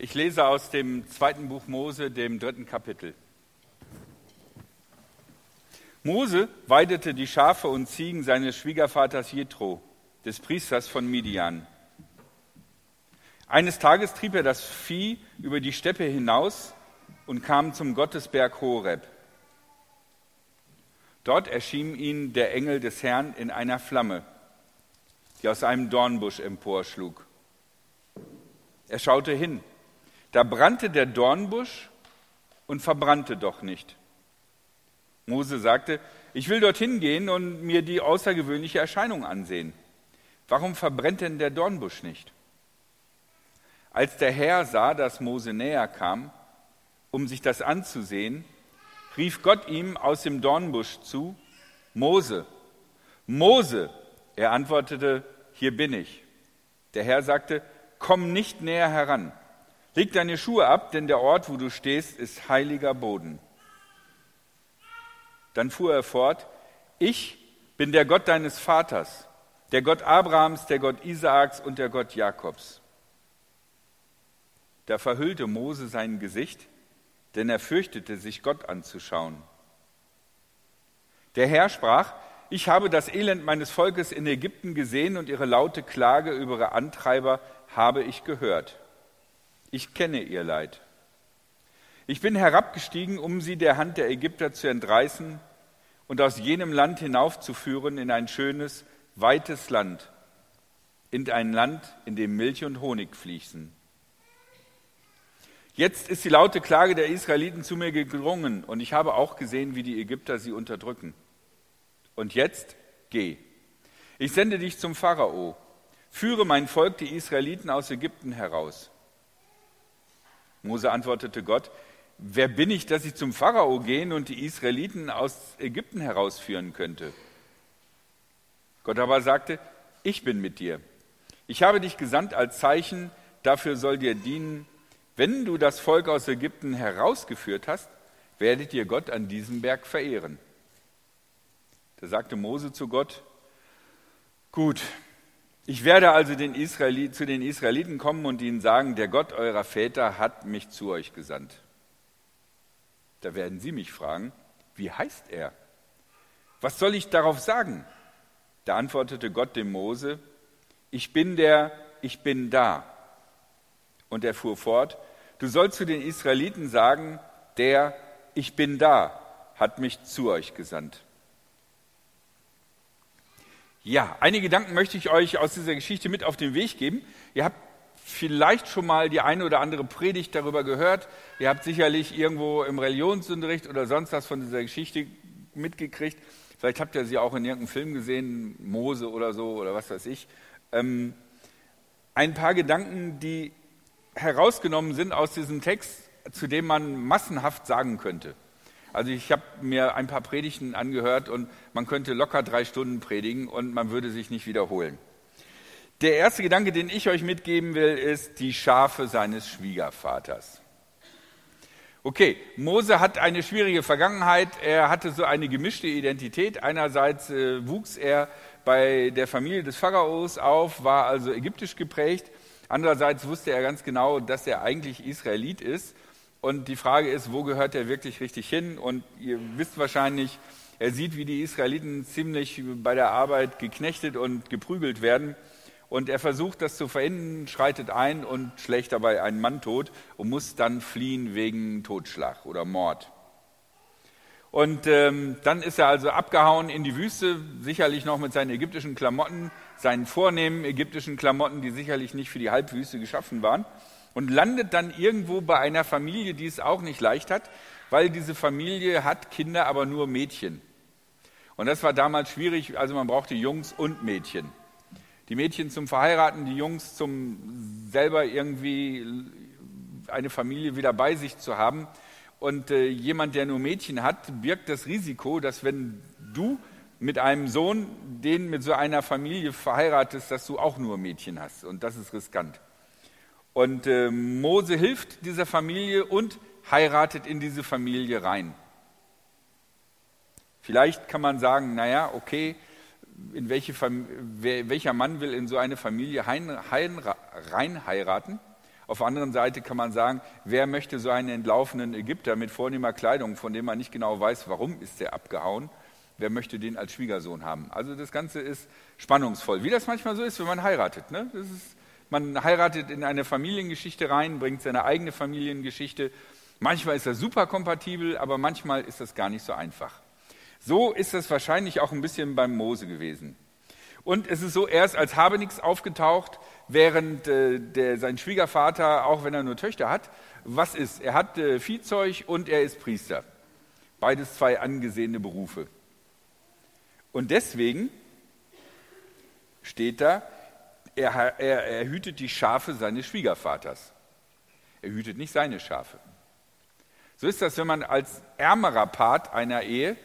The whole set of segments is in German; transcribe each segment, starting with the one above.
Ich lese aus dem zweiten Buch Mose, dem dritten Kapitel. Mose weidete die Schafe und Ziegen seines Schwiegervaters Jethro, des Priesters von Midian. Eines Tages trieb er das Vieh über die Steppe hinaus und kam zum Gottesberg Horeb. Dort erschien ihm der Engel des Herrn in einer Flamme, die aus einem Dornbusch emporschlug. Er schaute hin. Da brannte der Dornbusch und verbrannte doch nicht. Mose sagte, ich will dorthin gehen und mir die außergewöhnliche Erscheinung ansehen. Warum verbrennt denn der Dornbusch nicht? Als der Herr sah, dass Mose näher kam, um sich das anzusehen, rief Gott ihm aus dem Dornbusch zu, Mose, Mose. Er antwortete, hier bin ich. Der Herr sagte, komm nicht näher heran. Leg deine Schuhe ab, denn der Ort, wo du stehst, ist heiliger Boden. Dann fuhr er fort, ich bin der Gott deines Vaters, der Gott Abrahams, der Gott Isaaks und der Gott Jakobs. Da verhüllte Mose sein Gesicht, denn er fürchtete sich, Gott anzuschauen. Der Herr sprach, ich habe das Elend meines Volkes in Ägypten gesehen und ihre laute Klage über ihre Antreiber habe ich gehört. Ich kenne ihr Leid. Ich bin herabgestiegen, um sie der Hand der Ägypter zu entreißen und aus jenem Land hinaufzuführen in ein schönes, weites Land, in ein Land, in dem Milch und Honig fließen. Jetzt ist die laute Klage der Israeliten zu mir gedrungen und ich habe auch gesehen, wie die Ägypter sie unterdrücken. Und jetzt geh. Ich sende dich zum Pharao. Führe mein Volk, die Israeliten, aus Ägypten heraus. Mose antwortete Gott, wer bin ich, dass ich zum Pharao gehen und die Israeliten aus Ägypten herausführen könnte? Gott aber sagte, ich bin mit dir. Ich habe dich gesandt als Zeichen, dafür soll dir dienen, wenn du das Volk aus Ägypten herausgeführt hast, werdet ihr Gott an diesem Berg verehren. Da sagte Mose zu Gott, gut, ich werde also den zu den Israeliten kommen und ihnen sagen, der Gott eurer Väter hat mich zu euch gesandt. Da werden sie mich fragen, wie heißt er? Was soll ich darauf sagen? Da antwortete Gott dem Mose, ich bin der, ich bin da. Und er fuhr fort, du sollst zu den Israeliten sagen, der, ich bin da, hat mich zu euch gesandt. Ja, einige Gedanken möchte ich euch aus dieser Geschichte mit auf den Weg geben. Ihr habt vielleicht schon mal die eine oder andere Predigt darüber gehört. Ihr habt sicherlich irgendwo im Religionsunterricht oder sonst was von dieser Geschichte mitgekriegt. Vielleicht habt ihr sie auch in irgendeinem Film gesehen, Mose oder so oder was weiß ich. Ähm, ein paar Gedanken, die herausgenommen sind aus diesem Text, zu dem man massenhaft sagen könnte. Also ich habe mir ein paar Predigten angehört und man könnte locker drei Stunden predigen und man würde sich nicht wiederholen. Der erste Gedanke, den ich euch mitgeben will, ist die Schafe seines Schwiegervaters. Okay, Mose hat eine schwierige Vergangenheit. Er hatte so eine gemischte Identität. Einerseits äh, wuchs er bei der Familie des Pharaos auf, war also ägyptisch geprägt. Andererseits wusste er ganz genau, dass er eigentlich Israelit ist und die Frage ist, wo gehört er wirklich richtig hin? Und ihr wisst wahrscheinlich, er sieht, wie die Israeliten ziemlich bei der Arbeit geknechtet und geprügelt werden. Und er versucht das zu verhindern, schreitet ein und schlägt dabei einen Mann tot und muss dann fliehen wegen Totschlag oder Mord. Und ähm, dann ist er also abgehauen in die Wüste, sicherlich noch mit seinen ägyptischen Klamotten, seinen vornehmen ägyptischen Klamotten, die sicherlich nicht für die Halbwüste geschaffen waren und landet dann irgendwo bei einer Familie, die es auch nicht leicht hat, weil diese Familie hat Kinder, aber nur Mädchen. Und das war damals schwierig, also man brauchte Jungs und Mädchen. Die Mädchen zum Verheiraten, die Jungs zum selber irgendwie eine Familie wieder bei sich zu haben. Und äh, jemand, der nur Mädchen hat, birgt das Risiko, dass wenn du mit einem Sohn, den mit so einer Familie verheiratest, dass du auch nur Mädchen hast. Und das ist riskant. Und äh, Mose hilft dieser Familie und heiratet in diese Familie rein. Vielleicht kann man sagen, naja, okay, in welche welcher Mann will in so eine Familie rein, rein heiraten? Auf der anderen Seite kann man sagen, wer möchte so einen entlaufenen Ägypter mit vornehmer Kleidung, von dem man nicht genau weiß, warum ist der abgehauen, wer möchte den als Schwiegersohn haben? Also das Ganze ist spannungsvoll, wie das manchmal so ist, wenn man heiratet. Ne? Ist, man heiratet in eine Familiengeschichte rein, bringt seine eigene Familiengeschichte. Manchmal ist das super kompatibel, aber manchmal ist das gar nicht so einfach. So ist das wahrscheinlich auch ein bisschen beim Mose gewesen. Und es ist so, er ist als Habenichts aufgetaucht, während äh, der, sein Schwiegervater, auch wenn er nur Töchter hat, was ist? Er hat äh, Viehzeug und er ist Priester. Beides zwei angesehene Berufe. Und deswegen steht da, er, er, er hütet die Schafe seines Schwiegervaters. Er hütet nicht seine Schafe. So ist das, wenn man als ärmerer Part einer Ehe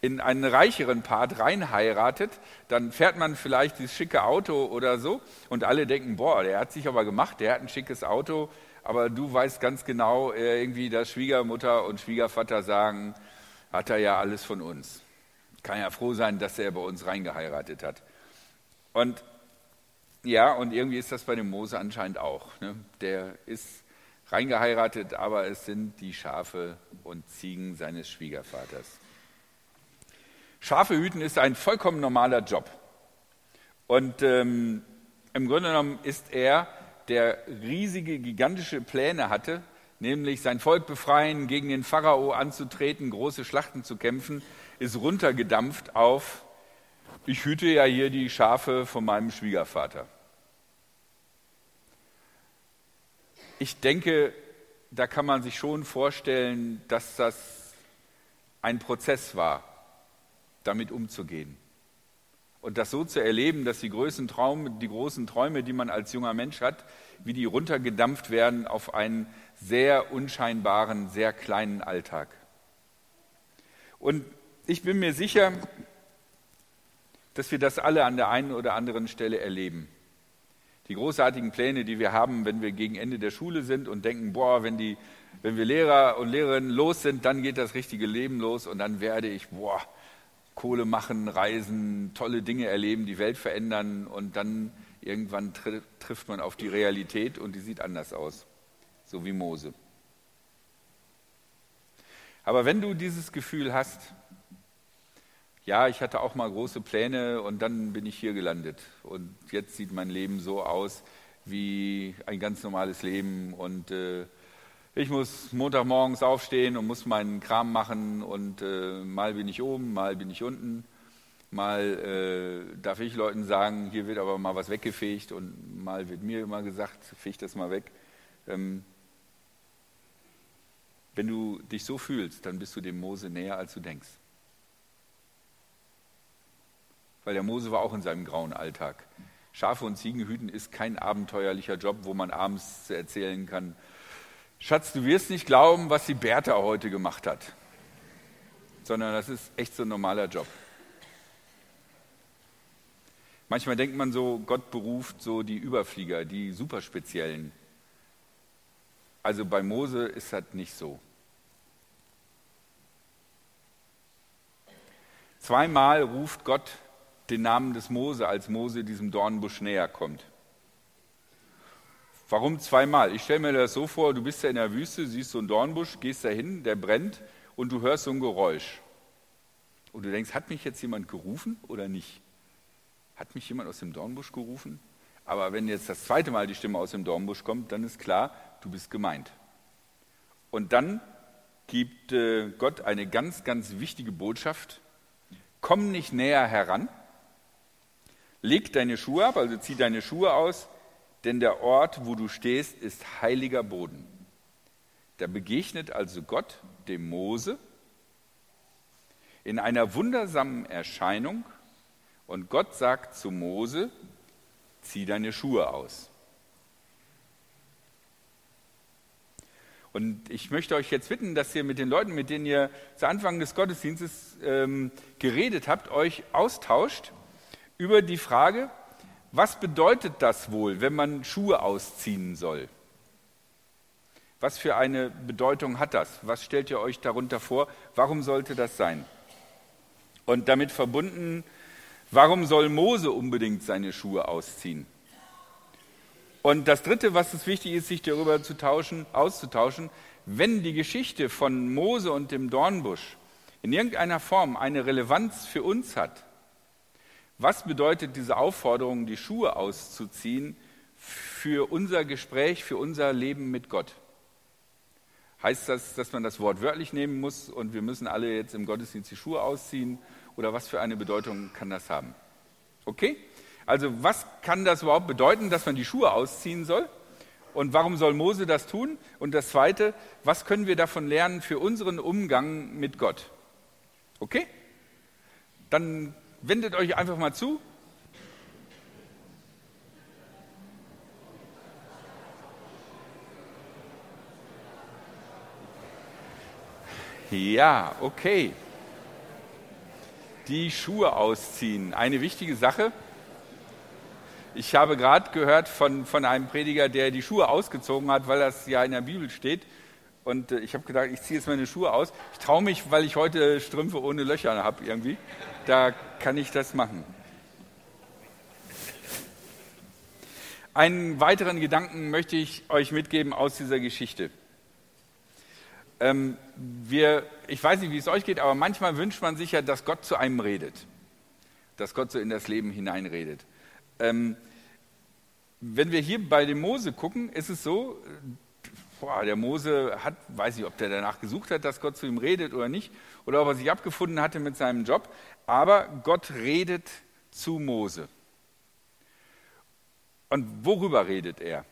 in einen reicheren Part reinheiratet, dann fährt man vielleicht dieses schicke Auto oder so und alle denken, boah, der hat sich aber gemacht, der hat ein schickes Auto, aber du weißt ganz genau, äh, irgendwie, dass Schwiegermutter und Schwiegervater sagen, hat er ja alles von uns. Kann ja froh sein, dass er bei uns reingeheiratet hat. Und ja, und irgendwie ist das bei dem Mose anscheinend auch. Ne? Der ist reingeheiratet, aber es sind die Schafe und Ziegen seines Schwiegervaters. Schafe hüten ist ein vollkommen normaler Job. Und ähm, im Grunde genommen ist er, der riesige, gigantische Pläne hatte, nämlich sein Volk befreien, gegen den Pharao anzutreten, große Schlachten zu kämpfen, ist runtergedampft auf, ich hüte ja hier die Schafe von meinem Schwiegervater. Ich denke, da kann man sich schon vorstellen, dass das ein Prozess war, damit umzugehen. Und das so zu erleben, dass die, größten Traume, die großen Träume, die man als junger Mensch hat, wie die runtergedampft werden auf einen sehr unscheinbaren, sehr kleinen Alltag. Und ich bin mir sicher, dass wir das alle an der einen oder anderen Stelle erleben. Die großartigen Pläne, die wir haben, wenn wir gegen Ende der Schule sind und denken, boah, wenn, die, wenn wir Lehrer und Lehrerinnen los sind, dann geht das richtige Leben los und dann werde ich, boah, Kohle machen, reisen, tolle Dinge erleben, die Welt verändern und dann irgendwann tr trifft man auf die Realität und die sieht anders aus, so wie Mose. Aber wenn du dieses Gefühl hast, ja, ich hatte auch mal große Pläne und dann bin ich hier gelandet und jetzt sieht mein Leben so aus wie ein ganz normales Leben und äh, ich muss Montagmorgens aufstehen und muss meinen Kram machen und äh, mal bin ich oben, mal bin ich unten. Mal äh, darf ich Leuten sagen, hier wird aber mal was weggefegt und mal wird mir immer gesagt, feg das mal weg. Ähm, wenn du dich so fühlst, dann bist du dem Mose näher, als du denkst. Weil der Mose war auch in seinem grauen Alltag. Schafe und Ziegen hüten ist kein abenteuerlicher Job, wo man abends erzählen kann, Schatz, du wirst nicht glauben, was die Bertha heute gemacht hat. Sondern das ist echt so ein normaler Job. Manchmal denkt man so, Gott beruft so die Überflieger, die Superspeziellen. Also bei Mose ist das nicht so. Zweimal ruft Gott den Namen des Mose, als Mose diesem Dornbusch näher kommt. Warum zweimal? Ich stelle mir das so vor, du bist ja in der Wüste, siehst so einen Dornbusch, gehst da hin, der brennt und du hörst so ein Geräusch. Und du denkst, hat mich jetzt jemand gerufen oder nicht? Hat mich jemand aus dem Dornbusch gerufen? Aber wenn jetzt das zweite Mal die Stimme aus dem Dornbusch kommt, dann ist klar, du bist gemeint. Und dann gibt äh, Gott eine ganz, ganz wichtige Botschaft. Komm nicht näher heran, leg deine Schuhe ab, also zieh deine Schuhe aus, denn der Ort, wo du stehst, ist heiliger Boden. Da begegnet also Gott dem Mose in einer wundersamen Erscheinung und Gott sagt zu Mose, zieh deine Schuhe aus. Und ich möchte euch jetzt bitten, dass ihr mit den Leuten, mit denen ihr zu Anfang des Gottesdienstes ähm, geredet habt, euch austauscht über die Frage, was bedeutet das wohl, wenn man Schuhe ausziehen soll? Was für eine Bedeutung hat das? Was stellt ihr euch darunter vor? Warum sollte das sein? Und damit verbunden, warum soll Mose unbedingt seine Schuhe ausziehen? Und das Dritte, was es wichtig ist, sich darüber zu tauschen, auszutauschen, wenn die Geschichte von Mose und dem Dornbusch in irgendeiner Form eine Relevanz für uns hat, was bedeutet diese Aufforderung, die Schuhe auszuziehen, für unser Gespräch, für unser Leben mit Gott? Heißt das, dass man das Wort wörtlich nehmen muss und wir müssen alle jetzt im Gottesdienst die Schuhe ausziehen? Oder was für eine Bedeutung kann das haben? Okay? Also was kann das überhaupt bedeuten, dass man die Schuhe ausziehen soll? Und warum soll Mose das tun? Und das Zweite, was können wir davon lernen für unseren Umgang mit Gott? Okay? Dann wendet euch einfach mal zu. Ja, okay. Die Schuhe ausziehen, eine wichtige Sache. Ich habe gerade gehört von, von einem Prediger, der die Schuhe ausgezogen hat, weil das ja in der Bibel steht. Und äh, ich habe gedacht, ich ziehe jetzt meine Schuhe aus. Ich traue mich, weil ich heute Strümpfe ohne Löcher habe irgendwie. Da kann ich das machen. Einen weiteren Gedanken möchte ich euch mitgeben aus dieser Geschichte. Ähm, wir, ich weiß nicht, wie es euch geht, aber manchmal wünscht man sich ja, dass Gott zu einem redet. Dass Gott so in das Leben hineinredet. Ähm, wenn wir hier bei dem Mose gucken, ist es so, boah, der Mose hat, weiß ich, ob der danach gesucht hat, dass Gott zu ihm redet oder nicht, oder ob er sich abgefunden hatte mit seinem Job, aber Gott redet zu Mose. Und worüber redet er?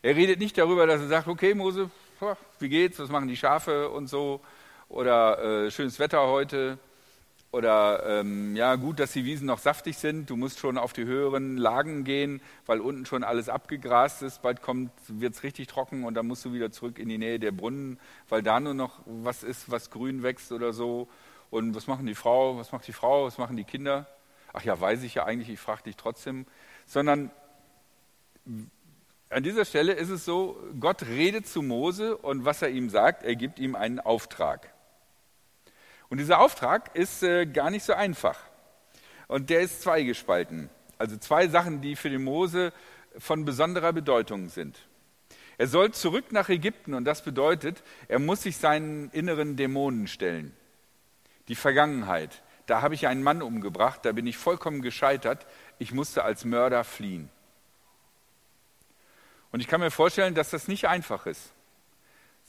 Er redet nicht darüber, dass er sagt, okay Mose, wie geht's, was machen die Schafe und so, oder äh, schönes Wetter heute, oder ähm, ja, gut, dass die Wiesen noch saftig sind. Du musst schon auf die höheren Lagen gehen, weil unten schon alles abgegrast ist. Bald wird es richtig trocken und dann musst du wieder zurück in die Nähe der Brunnen, weil da nur noch was ist, was grün wächst oder so. Und was machen die Frau? Was macht die Frau? Was machen die Kinder? Ach ja, weiß ich ja eigentlich, ich frage dich trotzdem. Sondern an dieser Stelle ist es so, Gott redet zu Mose und was er ihm sagt, er gibt ihm einen Auftrag. Und dieser Auftrag ist äh, gar nicht so einfach. Und der ist zweigespalten. Also zwei Sachen, die für den Mose von besonderer Bedeutung sind. Er soll zurück nach Ägypten und das bedeutet, er muss sich seinen inneren Dämonen stellen. Die Vergangenheit. Da habe ich einen Mann umgebracht, da bin ich vollkommen gescheitert. Ich musste als Mörder fliehen. Und ich kann mir vorstellen, dass das nicht einfach ist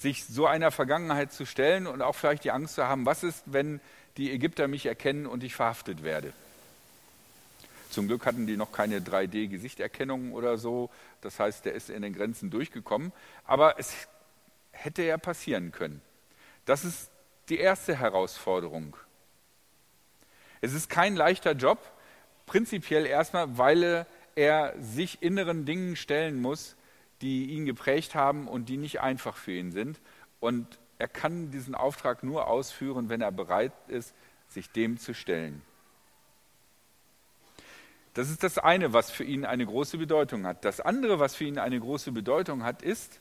sich so einer Vergangenheit zu stellen und auch vielleicht die Angst zu haben, was ist, wenn die Ägypter mich erkennen und ich verhaftet werde. Zum Glück hatten die noch keine 3D-Gesichterkennung oder so. Das heißt, der ist in den Grenzen durchgekommen. Aber es hätte ja passieren können. Das ist die erste Herausforderung. Es ist kein leichter Job, prinzipiell erstmal, weil er sich inneren Dingen stellen muss, die ihn geprägt haben und die nicht einfach für ihn sind. Und er kann diesen Auftrag nur ausführen, wenn er bereit ist, sich dem zu stellen. Das ist das eine, was für ihn eine große Bedeutung hat. Das andere, was für ihn eine große Bedeutung hat, ist,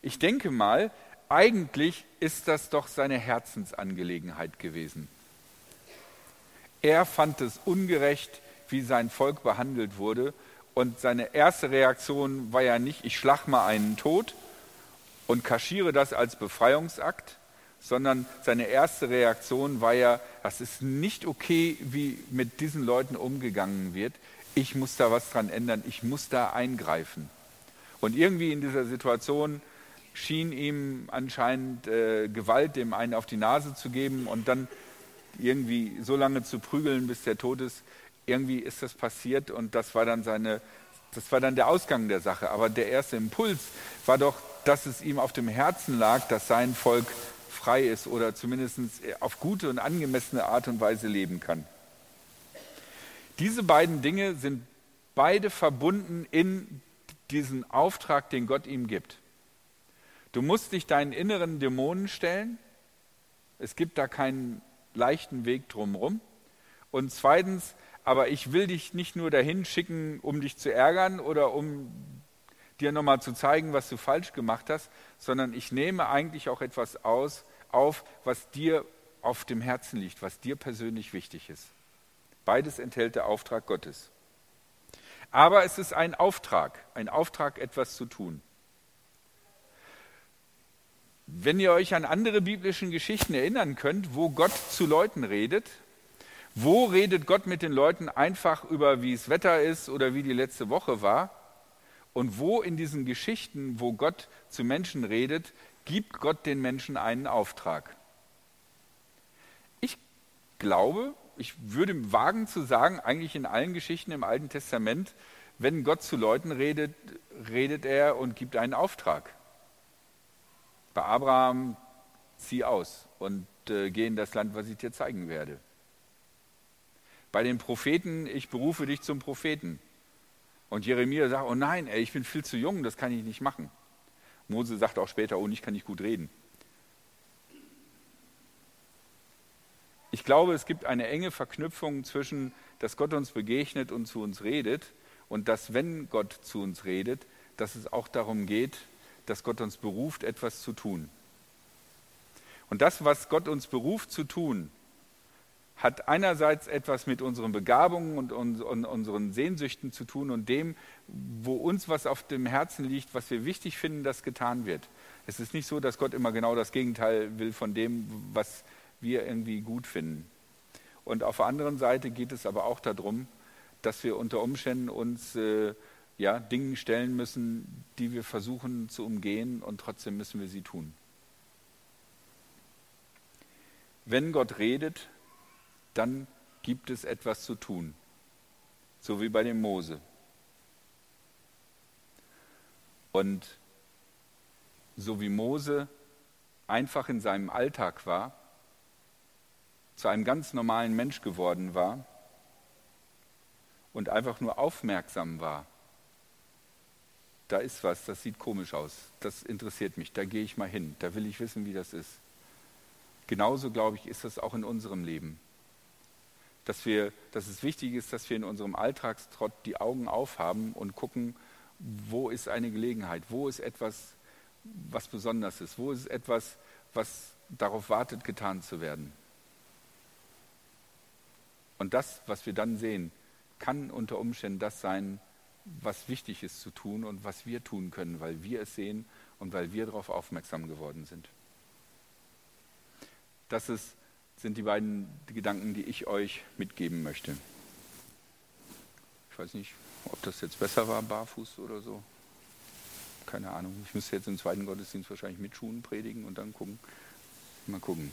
ich denke mal, eigentlich ist das doch seine Herzensangelegenheit gewesen. Er fand es ungerecht, wie sein Volk behandelt wurde und seine erste Reaktion war ja nicht, ich schlag mal einen tot und kaschiere das als Befreiungsakt, sondern seine erste Reaktion war ja, das ist nicht okay, wie mit diesen Leuten umgegangen wird. Ich muss da was dran ändern, ich muss da eingreifen. Und irgendwie in dieser Situation schien ihm anscheinend äh, Gewalt dem einen auf die Nase zu geben und dann irgendwie so lange zu prügeln, bis der tot ist, irgendwie ist das passiert und das war dann seine, das war dann der Ausgang der Sache. Aber der erste Impuls war doch, dass es ihm auf dem Herzen lag, dass sein Volk frei ist oder zumindest auf gute und angemessene Art und Weise leben kann. Diese beiden Dinge sind beide verbunden in diesen Auftrag, den Gott ihm gibt. Du musst dich deinen inneren Dämonen stellen. Es gibt da keinen leichten Weg drumherum. Und zweitens, aber ich will dich nicht nur dahin schicken, um dich zu ärgern oder um dir nochmal zu zeigen, was du falsch gemacht hast, sondern ich nehme eigentlich auch etwas aus, auf, was dir auf dem Herzen liegt, was dir persönlich wichtig ist. Beides enthält der Auftrag Gottes. Aber es ist ein Auftrag, ein Auftrag, etwas zu tun. Wenn ihr euch an andere biblischen Geschichten erinnern könnt, wo Gott zu Leuten redet, wo redet Gott mit den Leuten einfach über, wie es Wetter ist oder wie die letzte Woche war? Und wo in diesen Geschichten, wo Gott zu Menschen redet, gibt Gott den Menschen einen Auftrag? Ich glaube, ich würde wagen zu sagen, eigentlich in allen Geschichten im Alten Testament, wenn Gott zu Leuten redet, redet er und gibt einen Auftrag. Bei Abraham, zieh aus und äh, geh in das Land, was ich dir zeigen werde. Bei den Propheten, ich berufe dich zum Propheten. Und Jeremia sagt, oh nein, ey, ich bin viel zu jung, das kann ich nicht machen. Mose sagt auch später, oh, ich kann nicht gut reden. Ich glaube, es gibt eine enge Verknüpfung zwischen, dass Gott uns begegnet und zu uns redet und dass, wenn Gott zu uns redet, dass es auch darum geht, dass Gott uns beruft, etwas zu tun. Und das, was Gott uns beruft zu tun, hat einerseits etwas mit unseren Begabungen und, unseren Sehnsüchten zu tun und dem, wo uns was auf dem Herzen liegt, was wir wichtig finden, dass getan wird. Es ist nicht so, dass Gott immer genau das Gegenteil will von dem, was wir irgendwie gut finden. Und auf der anderen Seite geht es aber auch darum, dass wir unter Umständen uns äh, ja, Dingen stellen müssen, die wir versuchen zu umgehen und trotzdem müssen wir sie tun. Wenn Gott redet, dann gibt es etwas zu tun, so wie bei dem Mose. Und so wie Mose einfach in seinem Alltag war, zu einem ganz normalen Mensch geworden war und einfach nur aufmerksam war da ist was, das sieht komisch aus, das interessiert mich, da gehe ich mal hin, da will ich wissen, wie das ist. Genauso, glaube ich, ist das auch in unserem Leben. Dass, wir, dass es wichtig ist, dass wir in unserem Alltagstrott die Augen aufhaben und gucken, wo ist eine Gelegenheit, wo ist etwas, was besonders ist, wo ist etwas, was darauf wartet, getan zu werden. Und das, was wir dann sehen, kann unter Umständen das sein, was wichtig ist zu tun und was wir tun können, weil wir es sehen und weil wir darauf aufmerksam geworden sind. Das ist, sind die beiden Gedanken, die ich euch mitgeben möchte. Ich weiß nicht, ob das jetzt besser war, barfuß oder so. Keine Ahnung. Ich müsste jetzt im zweiten Gottesdienst wahrscheinlich mit Schuhen predigen und dann gucken. Mal gucken.